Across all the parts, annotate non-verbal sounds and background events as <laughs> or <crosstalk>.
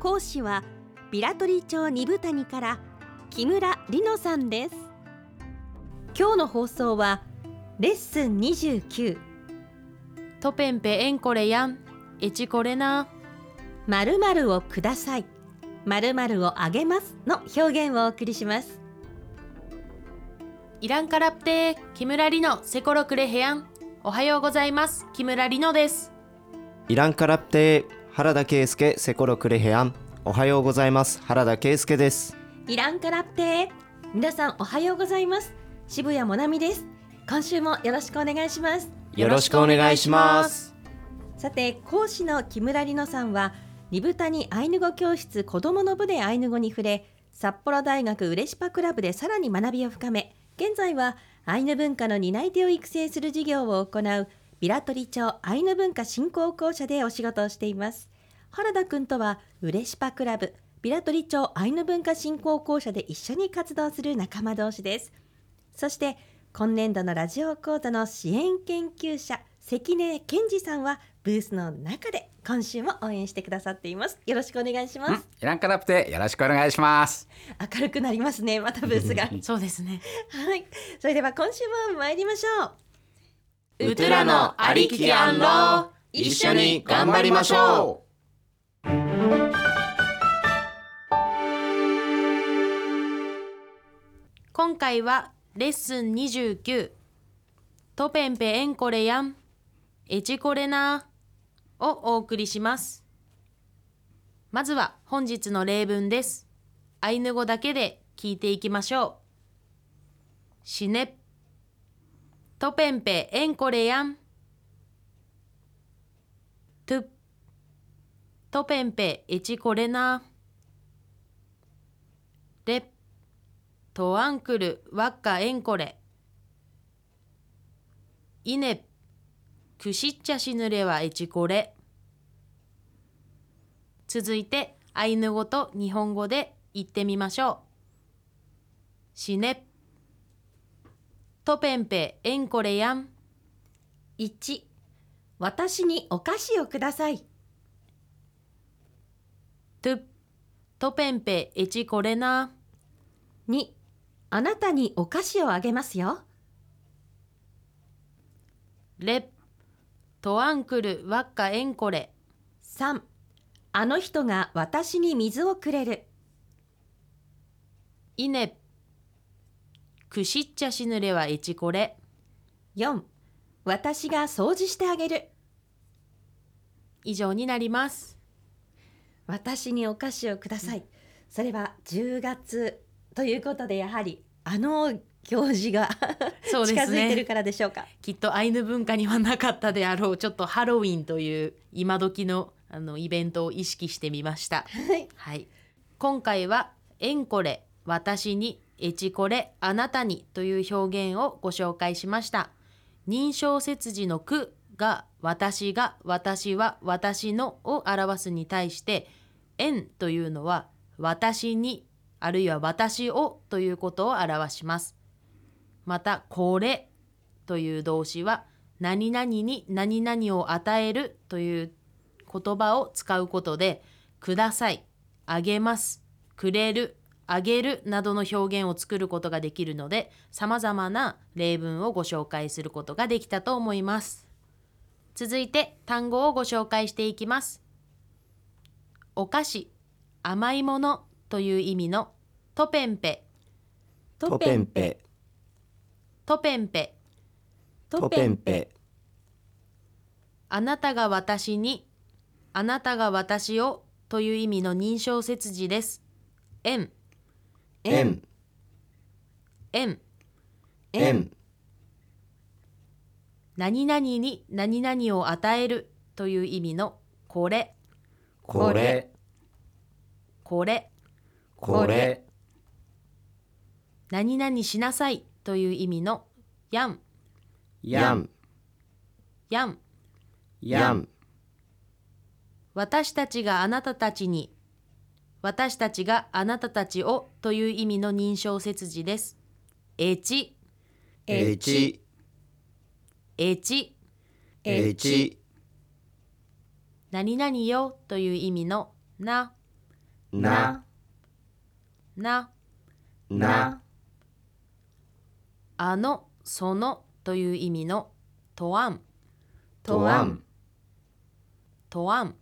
講師はビラトリ町二部谷から木村里乃さんです。今日の放送はレッスン29トペンペエンコレヤンエチコレナ〇〇をください。〇〇をあげます。の表現をお送りします。イランカラプテ木村里乃セコロクレヘヤンおはようございます。木村里乃です。イランカラプテ原田圭介セコロクレヘアン。おはようございます。原田圭介です。イランカラプテ皆さんおはようございます。渋谷もなみです。今週もよろしくお願いします。よろしくお願いします。さて講師の木村里乃さんは二部谷アイヌ語教室子どもの部でアイヌ語に触れ札幌大学うれしパクラブでさらに学びを深め現在はアイヌ文化の担い手を育成する事業を行うビラトリ町アイヌ文化振興公社でお仕事をしています。原田くんとはうれしパクラブビラトリ町アイヌ文化振興公社で一緒に活動する仲間同士です。そして今年度のラジオ講座の支援研究者関根健二さんはブースの中で今週も応援してくださっています。よろしくお願いします。イランカラプテよろしくお願いします。明るくなりますねまたブースが。そうですね。はい。それでは今週も参りましょうウトゥラのありききアンロー一緒に頑張りましょ今回はレッスン29トペンペエンコレヤンエチコレナーをお送りします。まずは本日の例文です。アイヌ語だけで聞いていきましょう。シネトペンペエンコレヤントゥトペンペエチコレナーレトアンクルワッカエンコレ。イネクシッチャシヌレはエチコレ。続いてアイヌ語と日本語で言ってみましょう。シネトペンペエンコレヤン。1私にお菓子をください。トゥトペンペエチコレナ。2あなたにお菓子をあげますよ。レトアンクルワッカエンコレ。3あの人が私に水をくれる。イネクシッチャシヌレはエチコレ4私が掃除してあげる。以上になります。私にお菓子をください、それは10月ということでやはりあの行事が <laughs> そうですね。近づいてるからでしょうか？きっとアイヌ文化にはなかったであろうちょっとハロウィンという今時のあのイベントを意識してみました。はい。はい、今回は「エンコレ」「私に」「エチコレ」「あなたに」という表現をご紹介しました。認証切字の「く」が「私が」「私は」「私の」を表すに対して「エン」というのは「私に」あるいは「私を」ということを表します。また「これ」という動詞は何々に何々を与えるという言葉を使うことでください、あげます、くれる、あげるなどの表現を作ることができるので様々な例文をご紹介することができたと思います。続いて単語をご紹介していきます。お菓子、甘いものという意味のトペンペ、トペンペトペンペ、トペンペあなたが私に、あなたが私をという意味の認証切字です。円、円円、円何々に何々を与えるという意味のこれ、これ。これ。これ。何々しなさいという意味のやん。やん。やん。やん。私たちがあなたたちに私たちがあなたたちをという意味の認証切字です。えち、えちえち、えち何々よという意味のな、な。な、な。あの、そのという意味のとわん、とわん。とわん、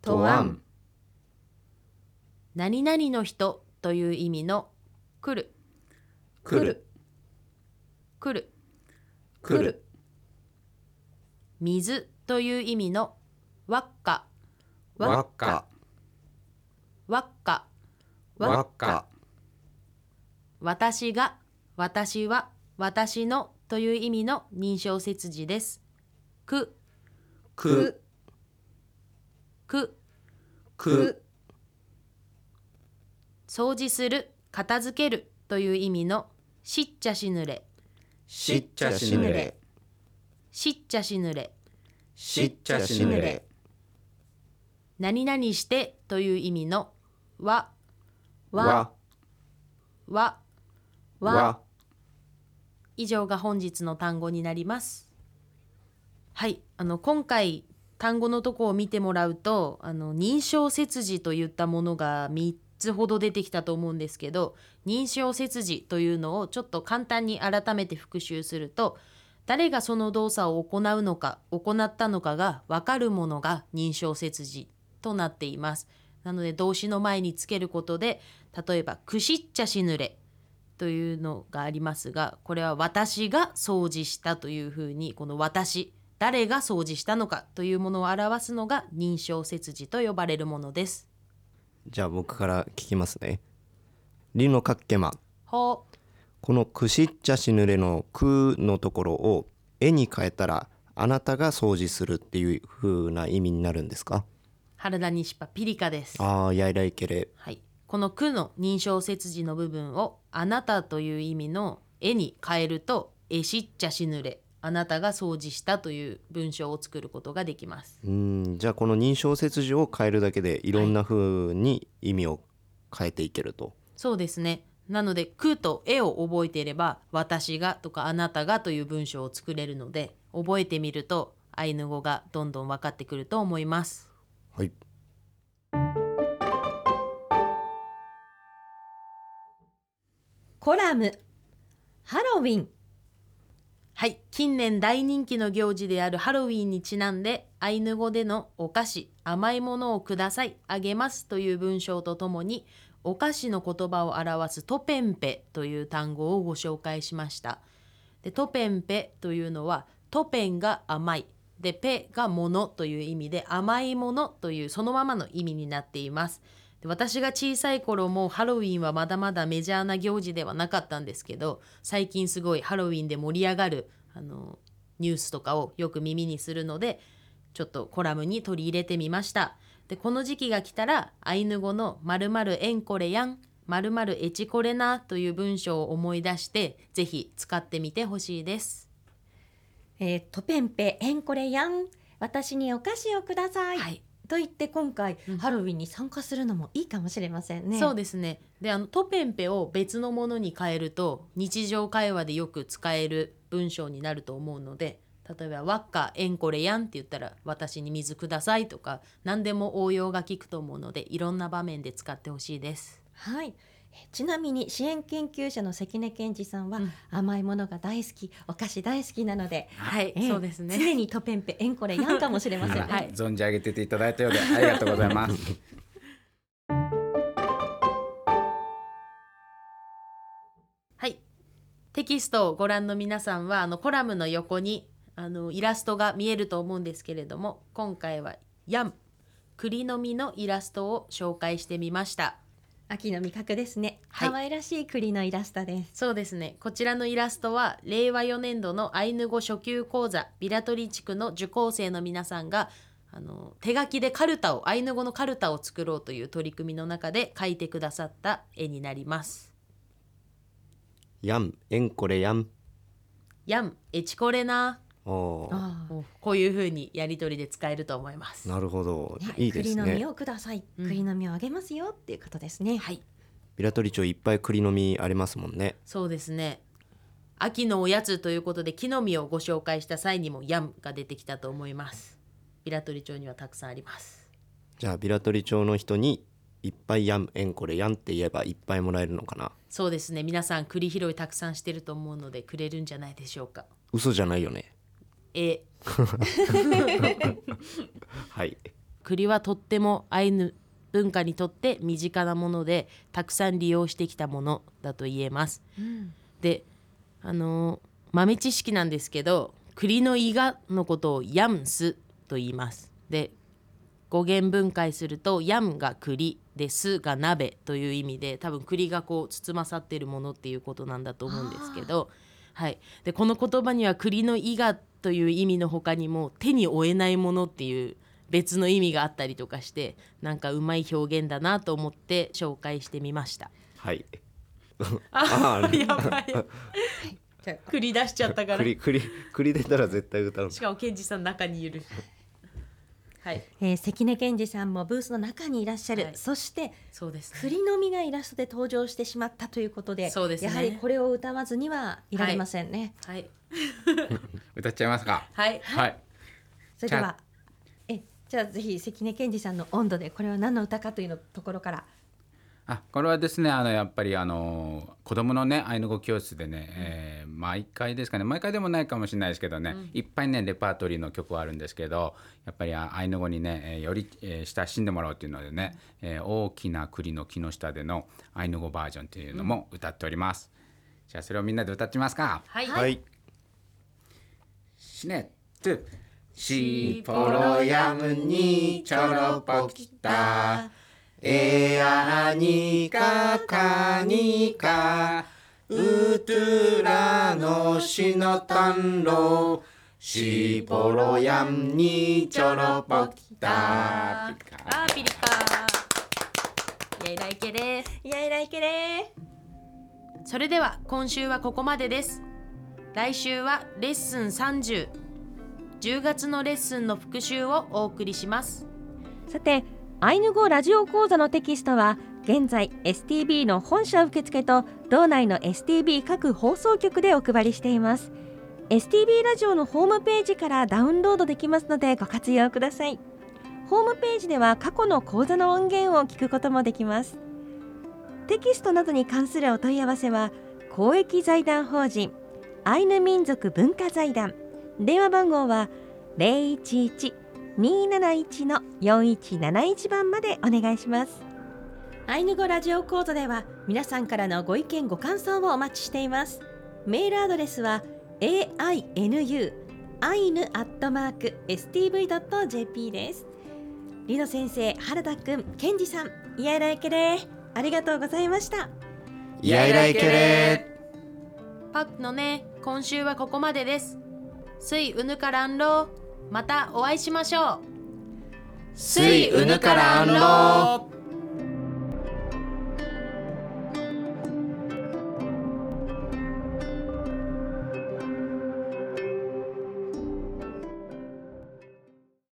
とわん何々の人という意味の来る、来る。来る、来る。水という意味のわっか、わっか。わっか、わっか。私が、私は、私のという意味の認証切字です。く、く。く、く掃除する、片付けるという意味のしっちゃしぬれ、しっちゃしぬれ。しっちゃしぬれ、しっちゃしぬれ。何々してという意味のわ、わ、わ。わ、以上が本日の単語になります。はい、あの今回単語のとこを見てもらうと、あの認証切字といったものが3つほど出てきたと思うんですけど、認証切字というのをちょっと簡単に改めて復習すると、誰がその動作を行うのか、行ったのかが分かるものが認証切字となっています。なので動詞の前につけることで、例えばくしっちゃしぬれというのがありますがこれは私が掃除したというふうにこの私誰が掃除したのかというものを表すのが認証切字と呼ばれるものです。じゃあ僕から聞きますね。りのかっけま。ほう。このくしっちゃしぬれのくのところを絵に変えたらあなたが掃除するっていう風な意味になるんですか？原田西パピリカです。ああやいらいけれ。はい、この「く」の認証切字の部分を「あなた」という意味の「絵」に変えると「えしっちゃしぬれ」あなたが掃除したという文章を作ることができます。うんじゃあこの認証切字を変えるだけでいろんな風に意味を変えていけると、そうですね。なので「く」と「絵」を覚えていれば「私が」とか「あなたが」という文章を作れるので覚えてみるとアイヌ語がどんどん分かってくると思います。はいコラムハロウィンはい、近年大人気の行事であるハロウィンにちなんでアイヌ語でのお菓子甘いものをください。あげますという文章とともにお菓子の言葉を表すトペンペという単語をご紹介しました。でトペンペというのはトペンが甘いでペがものという意味で甘いものというそのままの意味になっています。私が小さい頃もハロウィンはまだまだメジャーな行事ではなかったんですけど最近すごいハロウィンで盛り上がるあのニュースとかをよく耳にするのでちょっとコラムに取り入れてみました。でこの時期が来たらアイヌ語の「まるえんこれやん」「まるえちこれな」という文章を思い出してぜひ使ってみてほしいです。えー、トペンペエンコレヤン私にお菓子をください、はいと言って今回、うん。ハロウィンに参加するのもいいかもしれませんね。そうですね。であのトペンペを別のものに変えると日常会話でよく使える文章になると思うので例えば「わっかえんこれやん」って言ったら「私に水ください」とか何でも応用が効くと思うのでいろんな場面で使ってほしいです。はい。えちなみに支援研究者の関根健二さんは、うん甘いものが大好きお菓子大好きなので、はい、えーそうですね。常にトペンペエンコレヤンかもしれませんね、はい存じ上げてていただいたようでありがとうございます。<laughs> はい。テキストをご覧の皆さんはあのコラムの横にあのイラストが見えると思うんですけれども今回はヤン栗の実のイラストを紹介してみました秋の味覚ですね。はい。可愛らしい栗のイラストです。そうですね。こちらのイラストは令和4年度のアイヌ語初級講座ビラトリ地区の受講生の皆さんがあの手書きでカルタをアイヌ語のカルタを作ろうという取り組みの中で描いてくださった絵になります。やんえんこれやんやんエチコレなこういう風にやり取りで使えると思います。なるほど。い。いですね。栗の実をください、うん。栗の実をあげますよっていうことですね。はい。ビラトリ町いっぱい栗の実ありますもんね。そうですね。秋のおやつということで木の実をご紹介した際にもヤンが出てきたと思います。ビラトリ町にはたくさんあります。じゃあビラトリ町の人にいっぱいやんえんこれやんって言えばいっぱいもらえるのかな？そうですね。皆さん栗拾いたくさんしてると思うのでくれるんじゃないでしょうか。嘘じゃないよねえ。はい。栗はとってもアイヌ文化にとって身近なものでたくさん利用してきたものだと言えます。であのー豆知識なんですけど栗の伊賀のことをヤムスと言います。で語源分解するとヤムが栗でスが鍋という意味で多分栗がこう包まさっているものっていうことなんだと思うんですけど、はい、でこの言葉には栗の伊賀という意味の他にも手に負えないものっていう別の意味があったりとかしてなんかうまい表現だなと思って紹介してみました。はい。あ <laughs> あーやばい。<laughs> じゃ栗出しちゃったから。栗栗栗出たら絶対歌うしかもケンジさん中にいるはい。えー関根健二さんもブースの中にいらっしゃる、はい。そしてそうですね。栗の実がイラストで登場してしまったということでそうですね。やはりこれを歌わずにはいられませんね、はい。<laughs> 歌っちゃいますか。はい。はい。それではえじゃあぜひ関根健二さんの温度でこれは何の歌かというのところからあこれはですねあのやっぱりあの子供のねアイヌ語教室でね、えー毎回ですかね毎回でもないかもしれないですけどね、いっぱいねレパートリーの曲はあるんですけどやっぱりあアイヌ語にね、えーより、えー親しんでもらおうというのでね、えー大きな栗の木の下でのアイヌ語バージョンというのも歌っております。じゃあそれをみんなで歌ってみますか。はい、はい。シネットシポロヤムにちょろぽきたエアニカカニカウトゥラのシノタンロシポロヤムにちょろぽきた。あーピリパー。イエイライケです。いやいらいけれそれでは今週はここまでです。来週はレッスン30 10月のレッスンの復習をお送りします。さてアイヌ語ラジオ講座のテキストは現在 STB の本社受付と道内の STB 各放送局でお配りしています。STB ラジオのホームページからダウンロードできますのでご活用ください。ホームページでは過去の講座の音源を聞くこともできます。テキストなどに関するお問い合わせは公益財団法人アイヌ民族文化財団。電話番号は011-271の4171番までお願いします。アイヌ語ラジオ講座では皆さんからのご意見ご感想をお待ちしています。メールアドレスは ainu アイヌアットマーク stv.jp です。リノ先生原田くんケンジさんイヤイライケレーありがとうございました。イヤイライケレパックのね今週はここまでです。スイウヌカランローまたお会いしましょう。スイウヌカランロー。